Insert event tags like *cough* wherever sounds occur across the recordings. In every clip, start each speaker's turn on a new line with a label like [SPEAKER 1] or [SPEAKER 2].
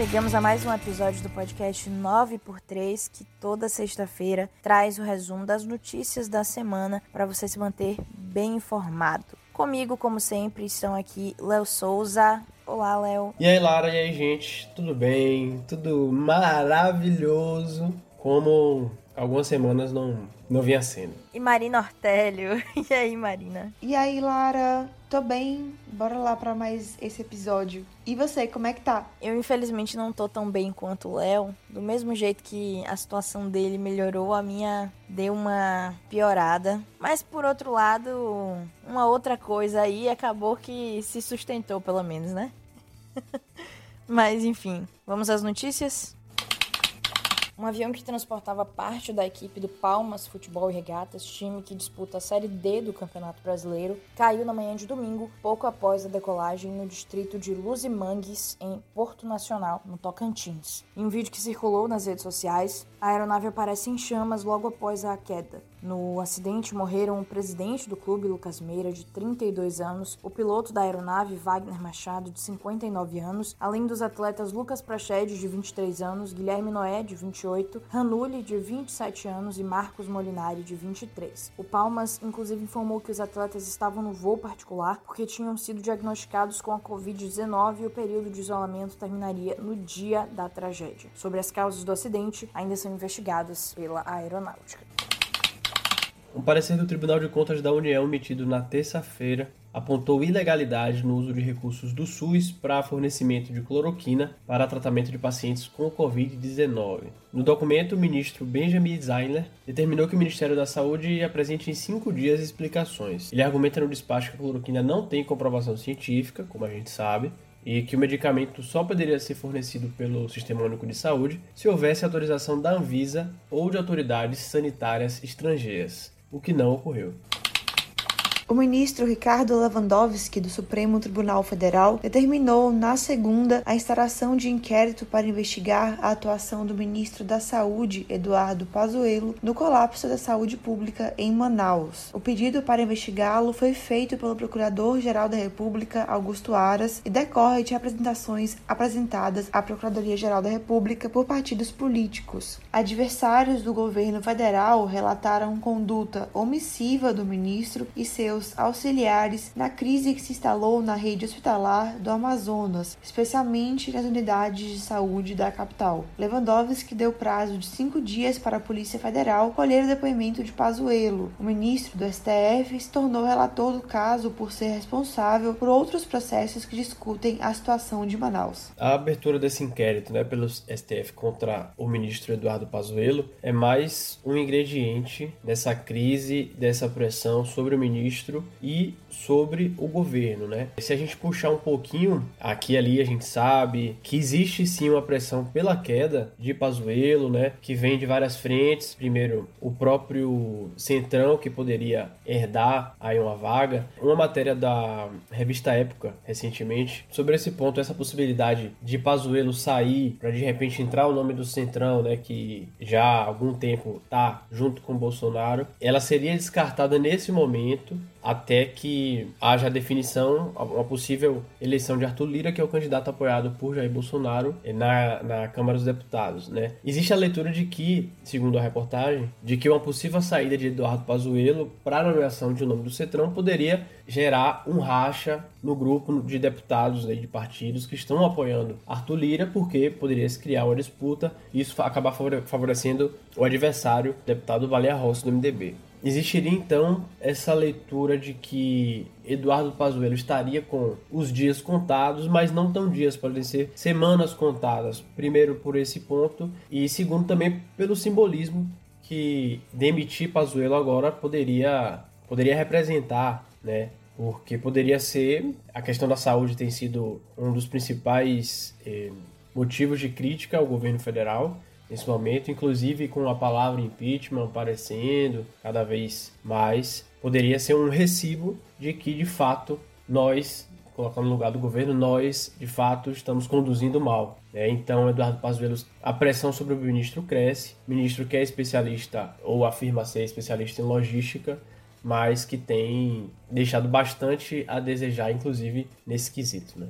[SPEAKER 1] Chegamos a mais um episódio do podcast 9x3, que toda sexta-feira traz o resumo das notícias da semana para você se manter bem informado. Comigo, como sempre, estão aqui Léo Souza. Olá, Léo.
[SPEAKER 2] E aí, Lara, e aí, gente? Tudo bem? Tudo maravilhoso? Como algumas semanas não, não vinha sendo.
[SPEAKER 1] E Marina Ortélio. *laughs* E aí, Marina?
[SPEAKER 3] E aí, Lara? Tô bem. Bora lá para mais esse episódio. E você, como é que tá?
[SPEAKER 1] Eu, infelizmente, não tô tão bem quanto o Léo. Do mesmo jeito que a situação dele melhorou, a minha deu uma piorada. Mas, por outro lado, uma outra coisa aí acabou que se sustentou, pelo menos, né? *laughs* Mas, enfim, vamos às notícias? Um avião que transportava parte da equipe do Palmas Futebol e Regatas, time que disputa a Série D do Campeonato Brasileiro, caiu na manhã de domingo, pouco após a decolagem no distrito de Luzimangues, em Porto Nacional, no Tocantins. Em um vídeo que circulou nas redes sociais, a aeronave aparece em chamas logo após a queda. No acidente morreram o presidente do clube, Lucas Meira, de 32 anos, o piloto da aeronave, Wagner Machado, de 59 anos, além dos atletas Lucas Prachede, de 23 anos, Guilherme Noé, de 28, Ranulli, de 27 anos e Marcos Molinari, de 23. O Palmas, inclusive, informou que os atletas estavam no voo particular porque tinham sido diagnosticados com a Covid-19 e o período de isolamento terminaria no dia da tragédia. Sobre as causas do acidente, ainda são investigadas pela aeronáutica.
[SPEAKER 2] Um parecer do Tribunal de Contas da União emitido na terça-feira apontou ilegalidade no uso de recursos do SUS para fornecimento de cloroquina para tratamento de pacientes com Covid-19. No documento, o ministro Benjamin Zeiner determinou que o Ministério da Saúde apresente em cinco dias explicações. Ele argumenta no despacho que a cloroquina não tem comprovação científica, como a gente sabe, e que o medicamento só poderia ser fornecido pelo Sistema Único de Saúde se houvesse autorização da Anvisa ou de autoridades sanitárias estrangeiras o que não ocorreu.
[SPEAKER 3] O ministro Ricardo Lewandowski, do Supremo Tribunal Federal, determinou na segunda a instalação de inquérito para investigar a atuação do ministro da Saúde, Eduardo Pazuello, no colapso da saúde pública em Manaus. O pedido para investigá-lo foi feito pelo Procurador-Geral da República, Augusto Aras, e decorre de apresentações apresentadas à Procuradoria-Geral da República por partidos políticos. Adversários do governo federal relataram conduta omissiva do ministro e seus seus auxiliares na crise que se instalou na rede hospitalar do Amazonas, especialmente nas unidades de saúde da capital. Lewandowski deu prazo de cinco dias para a Polícia Federal colher o depoimento de Pazuello. O ministro do STF se tornou relator do caso por ser responsável por outros processos que discutem a situação de Manaus.
[SPEAKER 2] A abertura desse inquérito né, pelo STF contra o ministro Eduardo Pazuello é mais um ingrediente dessa crise, dessa pressão sobre o ministro ministro e sobre o governo, né? Se a gente puxar um pouquinho aqui ali, a gente sabe que existe sim uma pressão pela queda de Pazuello, né? Que vem de várias frentes. Primeiro, o próprio Centrão que poderia herdar aí uma vaga. Uma matéria da revista Época recentemente sobre esse ponto, essa possibilidade de Pazuello sair para de repente entrar o nome do Centrão, né? Que já há algum tempo tá junto com Bolsonaro. Ela seria descartada nesse momento até que haja a definição, uma possível eleição de Arthur Lira, que é o candidato apoiado por Jair Bolsonaro na, na Câmara dos Deputados. Né? Existe a leitura de que, segundo a reportagem, de que uma possível saída de Eduardo Pazuello para a nomeação de nome do Cetrão poderia gerar um racha no grupo de deputados né, de partidos que estão apoiando Arthur Lira, porque poderia se criar uma disputa e isso acabar favorecendo o adversário, o deputado Valéria Rossi do MDB. Existiria então essa leitura de que Eduardo Pazuello estaria com os dias contados, mas não tão dias, podem ser semanas contadas. Primeiro por esse ponto e segundo também pelo simbolismo que demitir Pazuello agora poderia poderia representar, né? Porque poderia ser a questão da saúde tem sido um dos principais eh, motivos de crítica ao governo federal nesse momento, inclusive com a palavra impeachment aparecendo cada vez mais, poderia ser um recibo de que de fato nós, colocando no lugar do governo, nós de fato estamos conduzindo mal. Né? Então, Eduardo Pazuello, a pressão sobre o ministro cresce, o ministro que é especialista ou afirma ser especialista em logística, mas que tem deixado bastante a desejar, inclusive nesse quesito. Né?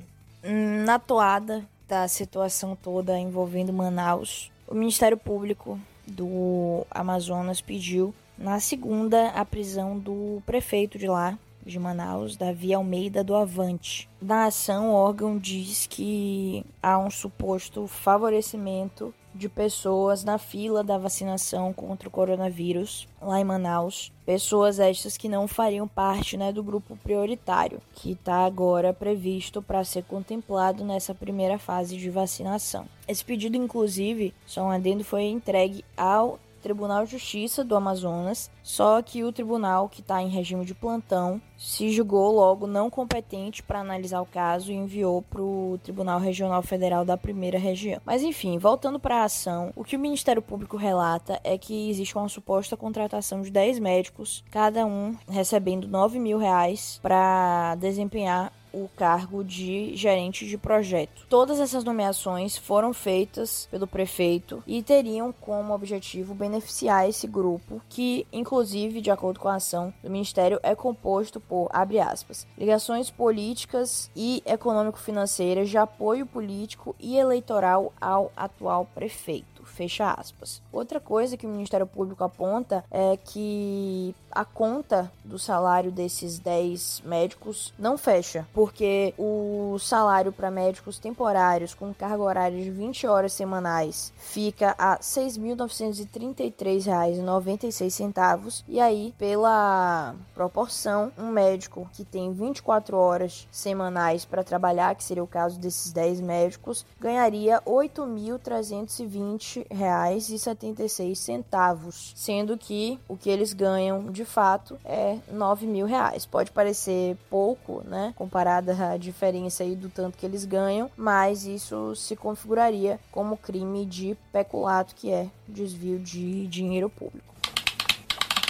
[SPEAKER 1] Na toada da situação toda envolvendo Manaus, o Ministério Público do Amazonas pediu na segunda a prisão do prefeito de lá, de Manaus, Davi Almeida do Avante. Na ação, o órgão diz que há um suposto favorecimento de pessoas na fila da vacinação contra o coronavírus lá em Manaus. Pessoas estas que não fariam parte né, do grupo prioritário, que está agora previsto para ser contemplado nessa primeira fase de vacinação. Esse pedido, inclusive, só um adendo, foi entregue ao Tribunal de Justiça do Amazonas, só que o tribunal, que está em regime de plantão, se julgou logo não competente para analisar o caso e enviou para o Tribunal Regional Federal da Primeira Região. Mas enfim, voltando para a ação, o que o Ministério Público relata é que existe uma suposta contratação de 10 médicos, cada um recebendo 9 mil reais para desempenhar o cargo de gerente de projeto. Todas essas nomeações foram feitas pelo prefeito e teriam como objetivo beneficiar esse grupo, que, inclusive, de acordo com a ação do Ministério, é composto por, abre aspas, ligações políticas e econômico-financeiras de apoio político e eleitoral ao atual prefeito. Fecha aspas. Outra coisa que o Ministério Público aponta é que a conta do salário desses 10 médicos não fecha, porque o salário para médicos temporários com carga horária de 20 horas semanais fica a R$ 6.933,96 e aí pela proporção, um médico que tem 24 horas semanais para trabalhar, que seria o caso desses 10 médicos, ganharia R$ 8.320,76, sendo que o que eles ganham de fato é 9 mil reais. Pode parecer pouco, né, comparada à diferença aí do tanto que eles ganham, mas isso se configuraria como crime de peculato, que é desvio de dinheiro público.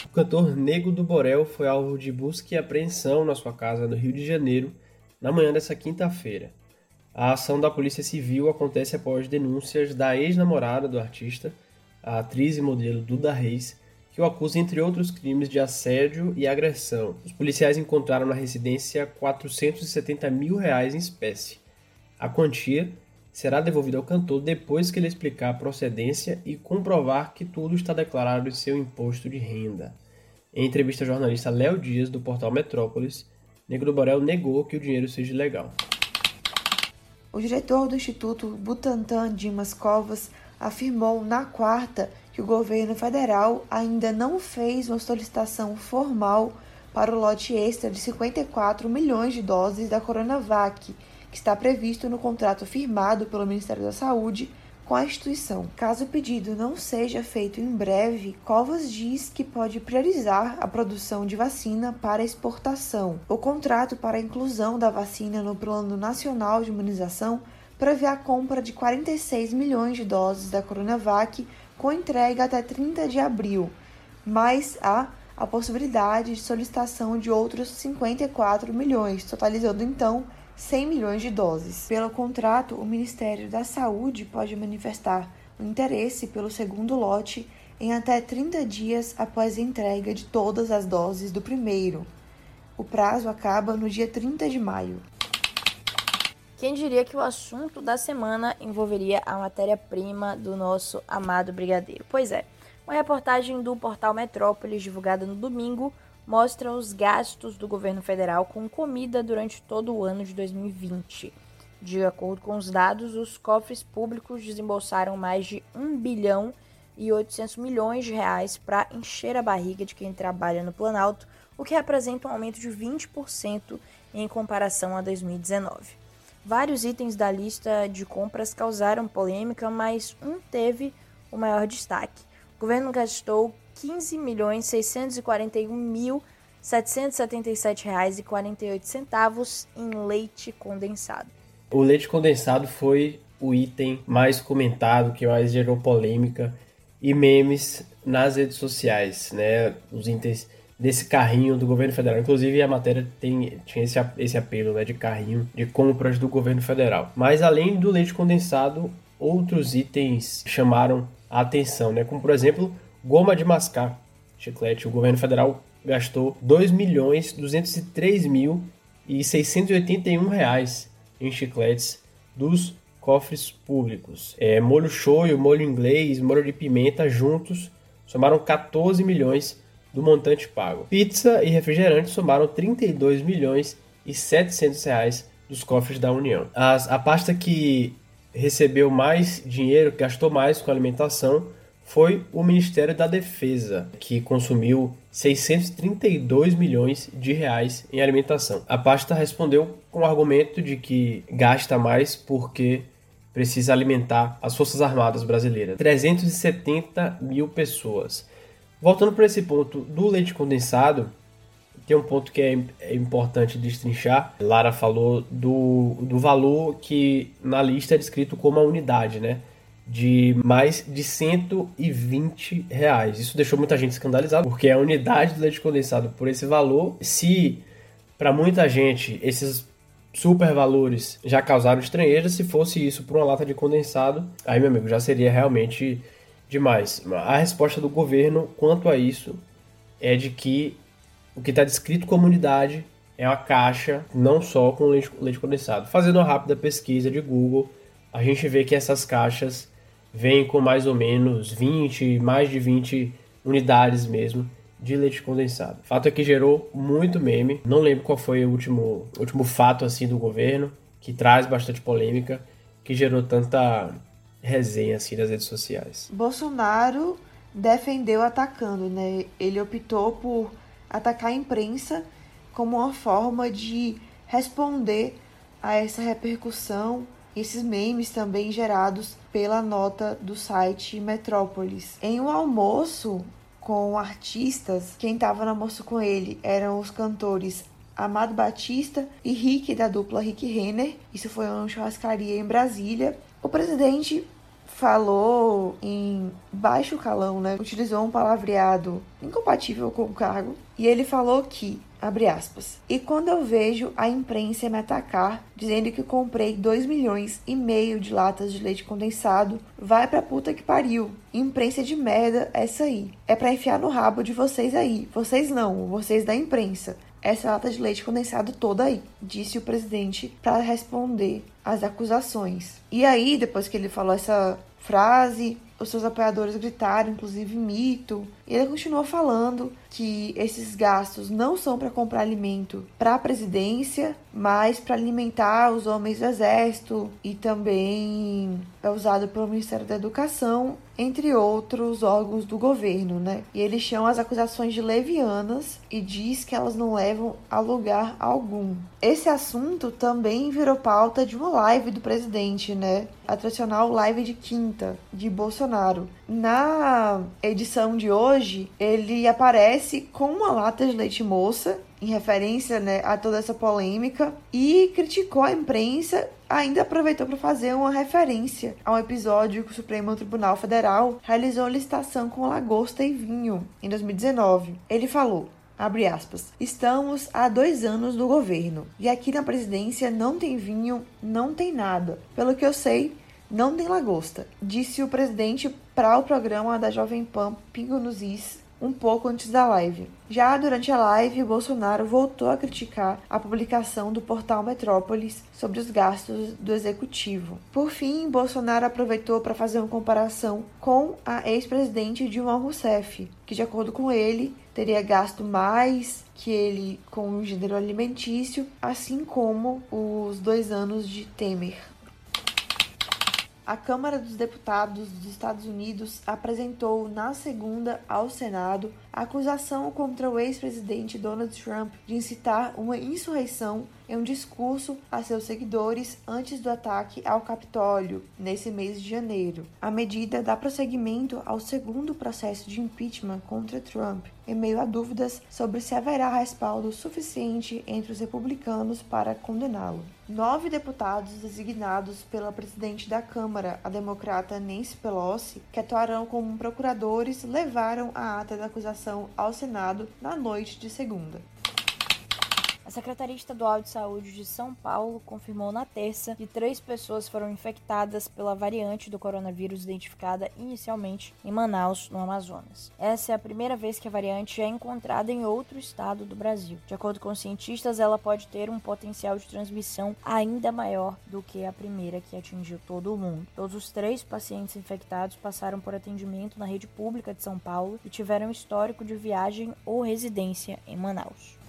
[SPEAKER 2] O cantor Nego do Borel foi alvo de busca e apreensão na sua casa no Rio de Janeiro na manhã dessa quinta-feira. A ação da Polícia Civil acontece após denúncias da ex-namorada do artista, a atriz e modelo Duda Reis, que o acusa entre outros crimes de assédio e agressão. Os policiais encontraram na residência 470 mil reais em espécie. A quantia será devolvida ao cantor depois que ele explicar a procedência e comprovar que tudo está declarado em seu imposto de renda. Em entrevista ao jornalista Léo Dias, do portal Metrópolis, Negro Borel negou que o dinheiro seja ilegal.
[SPEAKER 3] O diretor do Instituto Butantan, Dimas Covas, afirmou na quarta que o governo federal ainda não fez uma solicitação formal para o lote extra de 54 milhões de doses da Coronavac, que está previsto no contrato firmado pelo Ministério da Saúde com a instituição. Caso o pedido não seja feito em breve, Covas diz que pode priorizar a produção de vacina para exportação. O contrato para a inclusão da vacina no Plano Nacional de Imunização prevê a compra de 46 milhões de doses da Coronavac com entrega até 30 de abril, mas há a possibilidade de solicitação de outros 54 milhões, totalizando então 100 milhões de doses. Pelo contrato, o Ministério da Saúde pode manifestar o interesse pelo segundo lote em até 30 dias após a entrega de todas as doses do primeiro. O prazo acaba no dia 30 de maio.
[SPEAKER 1] Quem diria que o assunto da semana envolveria a matéria-prima do nosso amado brigadeiro? Pois é, uma reportagem do portal Metrópolis, divulgada no domingo, mostra os gastos do governo federal com comida durante todo o ano de 2020. De acordo com os dados, os cofres públicos desembolsaram mais de 1 bilhão e 800 milhões de reais para encher a barriga de quem trabalha no Planalto, o que representa um aumento de 20% em comparação a 2019. Vários itens da lista de compras causaram polêmica, mas um teve o maior destaque. O governo gastou 15 milhões 641 mil 777 reais e 48 centavos em leite condensado.
[SPEAKER 2] O leite condensado foi o item mais comentado, que mais gerou polêmica e memes nas redes sociais, né? Os itens desse carrinho do governo federal. Inclusive, a matéria tem, tinha esse, esse apelo né, de carrinho de compras do governo federal. Mas, além do leite condensado, outros itens chamaram a atenção, né? como, por exemplo, goma de mascar, chiclete. O governo federal gastou 2 milhões 203 mil e 681 reais em chicletes dos cofres públicos. É, molho shoyu, molho inglês, molho de pimenta juntos somaram 14 milhões do montante pago. Pizza e refrigerante somaram 32 milhões e 700 reais dos cofres da União. As, a pasta que recebeu mais dinheiro, gastou mais com alimentação, foi o Ministério da Defesa, que consumiu 632 milhões de reais em alimentação. A pasta respondeu com o argumento de que gasta mais porque precisa alimentar as Forças Armadas brasileiras. 370 mil pessoas. Voltando para esse ponto do leite condensado, tem um ponto que é, é importante destrinchar. Lara falou do, do valor que na lista é descrito como a unidade, né? De mais de 120 reais. Isso deixou muita gente escandalizada, porque a unidade do leite condensado por esse valor, se para muita gente esses super valores já causaram estranheza, se fosse isso por uma lata de condensado, aí meu amigo, já seria realmente demais. A resposta do governo quanto a isso é de que o que está descrito como unidade é uma caixa, não só com leite, condensado. Fazendo uma rápida pesquisa de Google, a gente vê que essas caixas vêm com mais ou menos 20, mais de 20 unidades mesmo de leite condensado. Fato é que gerou muito meme. Não lembro qual foi o último, último fato assim do governo que traz bastante polêmica, que gerou tanta resenha assim nas redes sociais.
[SPEAKER 3] Bolsonaro defendeu atacando, né? Ele optou por atacar a imprensa como uma forma de responder a essa repercussão, esses memes também gerados pela nota do site Metrópolis. Em um almoço com artistas, quem estava no almoço com ele eram os cantores Amado Batista e Rick da dupla Rick Renner. Isso foi uma churrascaria em Brasília. O presidente falou em baixo calão, né? Utilizou um palavreado incompatível com o cargo. E ele falou que, abre aspas, e quando eu vejo a imprensa me atacar dizendo que comprei 2 milhões e meio de latas de leite condensado, vai pra puta que pariu. Imprensa de merda essa aí. É pra enfiar no rabo de vocês aí. Vocês não, vocês da imprensa essa lata de leite condensado toda aí, disse o presidente para responder às acusações. E aí, depois que ele falou essa frase, os seus apoiadores gritaram, inclusive mito. E ele continuou falando que esses gastos não são para comprar alimento para a presidência, mas para alimentar os homens do exército e também é usado pelo Ministério da Educação, entre outros órgãos do governo, né? E ele chama as acusações de levianas e diz que elas não levam a lugar algum. Esse assunto também virou pauta de uma live do presidente, né? A tradicional live de quinta de Bolsonaro. Na edição de hoje, ele aparece com uma lata de leite moça em referência né, a toda essa polêmica e criticou a imprensa. Ainda aproveitou para fazer uma referência a um episódio que o Supremo Tribunal Federal realizou licitação com lagosta e vinho em 2019. Ele falou: abre aspas, estamos há dois anos no governo e aqui na presidência não tem vinho, não tem nada. Pelo que eu sei, não tem lagosta, disse o presidente para o programa da Jovem Pan Pingo nos Is um pouco antes da live. Já durante a live, Bolsonaro voltou a criticar a publicação do portal Metrópolis sobre os gastos do executivo. Por fim, Bolsonaro aproveitou para fazer uma comparação com a ex-presidente Dilma Rousseff, que, de acordo com ele, teria gasto mais que ele com o gênero alimentício, assim como os dois anos de Temer a Câmara dos Deputados dos Estados Unidos apresentou na segunda ao Senado a acusação contra o ex-presidente Donald Trump de incitar uma insurreição em um discurso a seus seguidores antes do ataque ao Capitólio, nesse mês de janeiro. A medida dá prosseguimento ao segundo processo de impeachment contra Trump, em meio a dúvidas sobre se haverá respaldo suficiente entre os republicanos para condená-lo. Nove deputados designados pela presidente da Câmara, a democrata Nancy Pelosi, que atuarão como procuradores, levaram a ata da acusação ao Senado na noite de segunda.
[SPEAKER 1] A Secretaria Estadual de Saúde de São Paulo confirmou na terça que três pessoas foram infectadas pela variante do coronavírus identificada inicialmente em Manaus, no Amazonas. Essa é a primeira vez que a variante é encontrada em outro estado do Brasil. De acordo com cientistas, ela pode ter um potencial de transmissão ainda maior do que a primeira que atingiu todo o mundo. Todos os três pacientes infectados passaram por atendimento na rede pública de São Paulo e tiveram histórico de viagem ou residência em Manaus.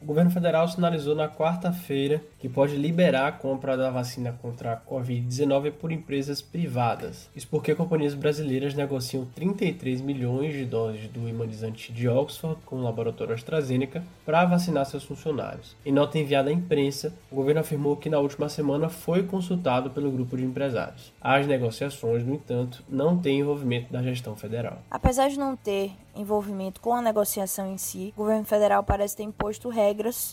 [SPEAKER 2] O governo federal sinalizou na quarta-feira que pode liberar a compra da vacina contra a Covid-19 por empresas privadas. Isso porque companhias brasileiras negociam 33 milhões de doses do imunizante de Oxford com o laboratório AstraZeneca para vacinar seus funcionários. Em nota enviada à imprensa, o governo afirmou que na última semana foi consultado pelo grupo de empresários. As negociações, no entanto, não têm envolvimento da gestão federal.
[SPEAKER 1] Apesar de não ter envolvimento com a negociação em si, o governo federal parece ter imposto regras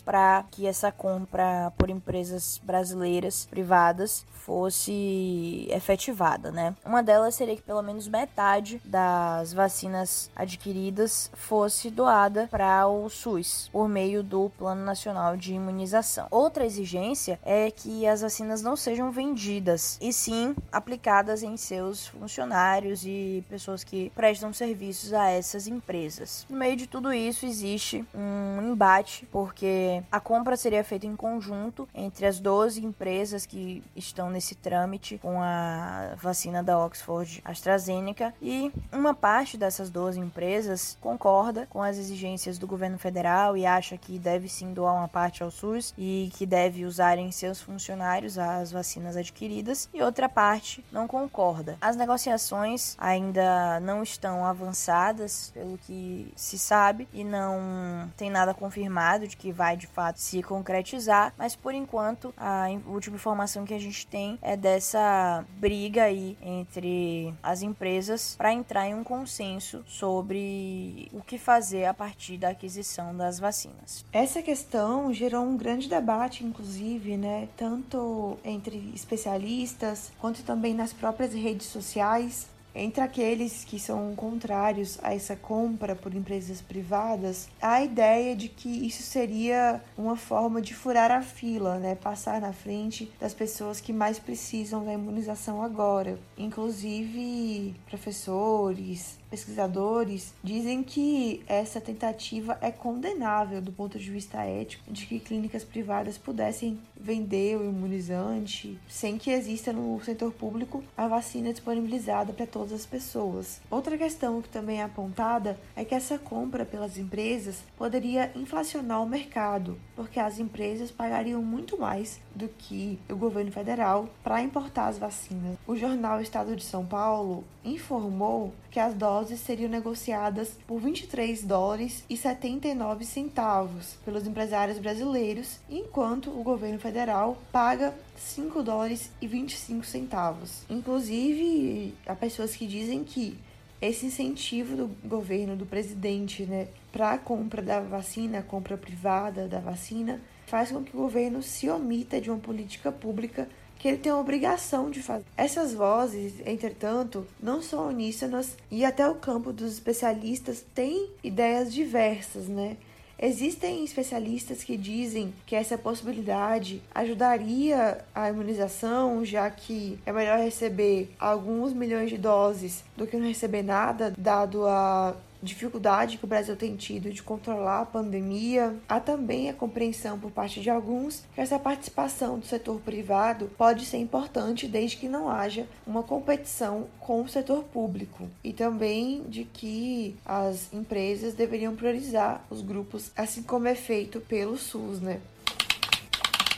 [SPEAKER 1] para que essa compra por empresas brasileiras privadas fosse efetivada, né? Uma delas seria que pelo menos metade das vacinas adquiridas fosse doada para o SUS por meio do Plano Nacional de Imunização. Outra exigência é que as vacinas não sejam vendidas e sim aplicadas em seus funcionários e pessoas que prestam serviços a essas empresas. No meio de tudo isso existe um embate porque a compra seria feita em conjunto entre as 12 empresas que estão nesse trâmite com a vacina da Oxford AstraZeneca e uma parte dessas 12 empresas concorda com as exigências do governo federal e acha que deve sim doar uma parte ao SUS e que deve usar em seus funcionários as vacinas adquiridas e outra parte não concorda. As negociações ainda não estão avançadas, pelo que se sabe, e não tem nada confirmado que vai de fato se concretizar, mas por enquanto a última informação que a gente tem é dessa briga aí entre as empresas para entrar em um consenso sobre o que fazer a partir da aquisição das vacinas.
[SPEAKER 3] Essa questão gerou um grande debate, inclusive, né, tanto entre especialistas quanto também nas próprias redes sociais, entre aqueles que são contrários a essa compra por empresas privadas, há a ideia de que isso seria uma forma de furar a fila, né? passar na frente das pessoas que mais precisam da imunização agora. Inclusive, professores, pesquisadores dizem que essa tentativa é condenável do ponto de vista ético, de que clínicas privadas pudessem vender o imunizante sem que exista no setor público a vacina disponibilizada para todas as pessoas. Outra questão que também é apontada é que essa compra pelas empresas poderia inflacionar o mercado, porque as empresas pagariam muito mais do que o governo federal para importar as vacinas. O jornal Estado de São Paulo informou que as doses seriam negociadas por 23 dólares e 79 centavos pelos empresários brasileiros, enquanto o governo federal paga 5 dólares e 25 centavos. Inclusive, há pessoas que dizem que esse incentivo do governo, do presidente, né, para a compra da vacina, a compra privada da vacina, faz com que o governo se omita de uma política pública que ele tem a obrigação de fazer. Essas vozes, entretanto, não são uníssonas e até o campo dos especialistas tem ideias diversas, né? Existem especialistas que dizem que essa possibilidade ajudaria a imunização, já que é melhor receber alguns milhões de doses do que não receber nada, dado a dificuldade que o Brasil tem tido de controlar a pandemia, há também a compreensão por parte de alguns que essa participação do setor privado pode ser importante desde que não haja uma competição com o setor público e também de que as empresas deveriam priorizar os grupos, assim como é feito pelo SUS, né?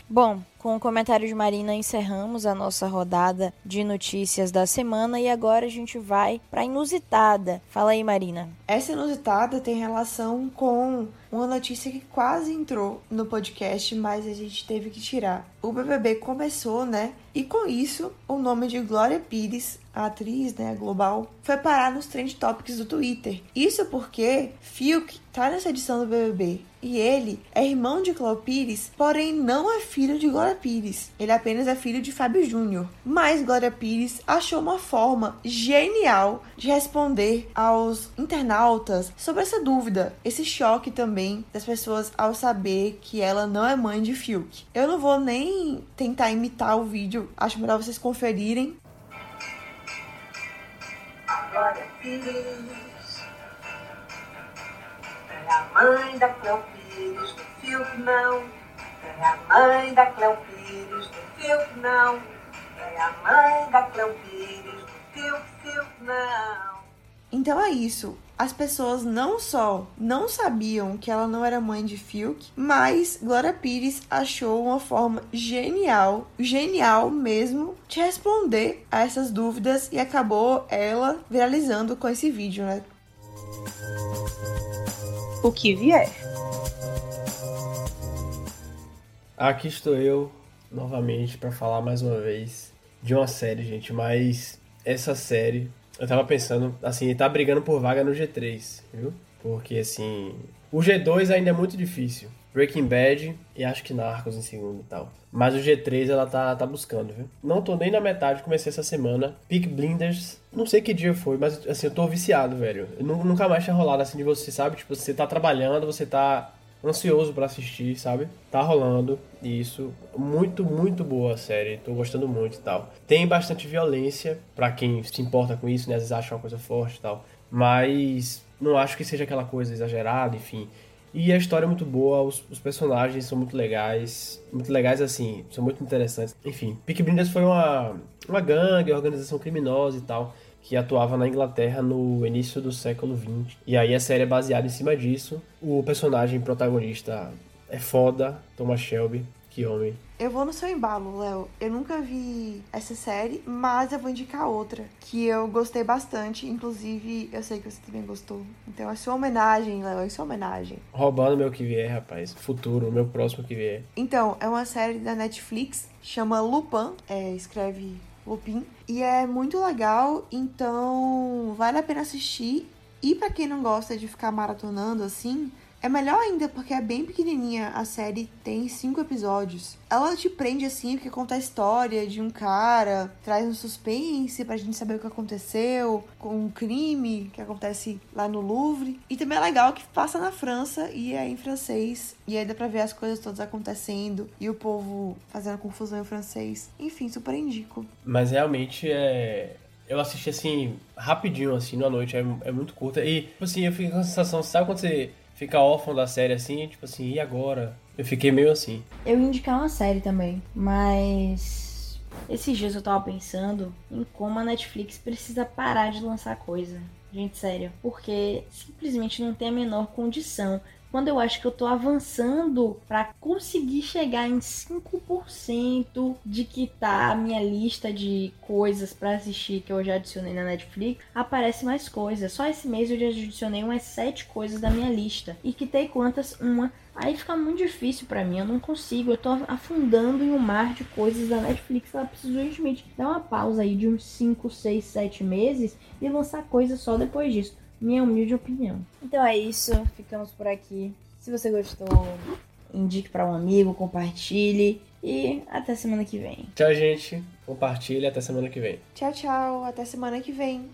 [SPEAKER 1] Bom, com o comentário de Marina encerramos a nossa rodada de notícias da semana e agora a gente vai para inusitada. Fala aí, Marina.
[SPEAKER 3] Essa inusitada tem relação com uma notícia que quase entrou no podcast, mas a gente teve que tirar. O BBB começou, né? E com isso, o nome de Glória Pires, a atriz, né, global, foi parar nos trend topics do Twitter. Isso porque Fiuk tá nessa edição do BBB e ele é irmão de Cláudio Pires, porém não é filho de Glória Pires. Ele apenas é filho de Fábio Júnior. Mas Glória Pires achou uma forma genial de responder aos internautas sobre essa dúvida, esse choque também das pessoas ao saber que ela não é mãe de Fiuk. Eu não vou nem tentar imitar o vídeo, acho melhor vocês conferirem. Glória Pires mãe da Cleo Pires, do Fiuk não. É a mãe da Cleo Pires, do Fiuk não. É a mãe da Cleo Pires, do Fiuk, Fiuk não. Então é isso as pessoas não só não sabiam que ela não era mãe de Fiuk, mas Glória Pires achou uma forma genial, genial mesmo, de responder a essas dúvidas e acabou ela viralizando com esse vídeo, né?
[SPEAKER 4] O que vier.
[SPEAKER 2] Aqui estou eu novamente para falar mais uma vez de uma série, gente, mas essa série eu tava pensando, assim, tá brigando por vaga no G3, viu? Porque, assim, o G2 ainda é muito difícil. Breaking Bad e acho que Narcos em segundo e tal. Mas o G3 ela tá, tá buscando, viu? Não tô nem na metade, comecei essa semana. Peak Blinders, não sei que dia foi, mas assim, eu tô viciado, velho. Eu nunca mais tinha rolado assim de você, sabe? Tipo, você tá trabalhando, você tá ansioso para assistir, sabe? Tá rolando isso. Muito, muito boa a série. Tô gostando muito e tal. Tem bastante violência para quem se importa com isso, né? Às vezes acha uma coisa forte e tal. Mas não acho que seja aquela coisa exagerada, enfim. E a história é muito boa, os, os, personagens são muito legais. Muito legais, assim, são muito interessantes. Enfim, Peak Blinders foi uma, uma gangue, uma organização criminosa e tal que atuava na Inglaterra no início do século XX. E aí a série é baseada em cima disso. O personagem protagonista é foda, Thomas Shelby, que homem.
[SPEAKER 3] Eu vou no seu embalo, Léo. Eu nunca vi essa série, mas eu vou indicar outra que eu gostei bastante. Inclusive, eu sei que você também gostou. Então é sua homenagem, Léo, é sua homenagem.
[SPEAKER 2] Roubando meu que vier, rapaz. Futuro, meu próximo que vier.
[SPEAKER 3] Então, é uma série da Netflix, chama Lupin. É, escreve Lupin. E é muito legal, então vale a pena assistir. E para quem não gosta de ficar maratonando assim, é melhor ainda porque é bem pequenininha. A série tem cinco episódios. Ela te prende assim porque conta a história de um cara, traz um suspense pra gente saber o que aconteceu, com um crime que acontece lá no Louvre. E também é legal que passa na França e é em francês. E aí dá pra ver as coisas todas acontecendo e o povo fazendo confusão em francês. Enfim, super indico.
[SPEAKER 2] Mas realmente é eu assisti assim, rapidinho, assim, na noite, é, é muito curta. E, tipo assim, eu fico com a sensação, sabe quando você fica órfão da série assim, tipo assim, e agora? Eu fiquei meio assim.
[SPEAKER 1] Eu ia indicar uma série também, mas esses dias eu tava pensando em como a Netflix precisa parar de lançar coisa. Gente, sério, porque simplesmente não tem a menor condição quando eu acho que eu tô avançando para conseguir chegar em 5% de que tá a minha lista de coisas para assistir que eu já adicionei na Netflix, aparece mais coisas. Só esse mês eu já adicionei umas 7 coisas da minha lista. E quitei quantas? Uma. Aí fica muito difícil para mim, eu não consigo. Eu tô afundando em um mar de coisas da Netflix. Ela precisa urgentemente dar uma pausa aí de uns 5, 6, 7 meses e lançar coisas só depois disso minha humilde opinião. Então é isso, ficamos por aqui. Se você gostou, indique para um amigo, compartilhe e até semana que vem.
[SPEAKER 2] Tchau, gente. Compartilhe até semana que vem.
[SPEAKER 3] Tchau, tchau. Até semana que vem.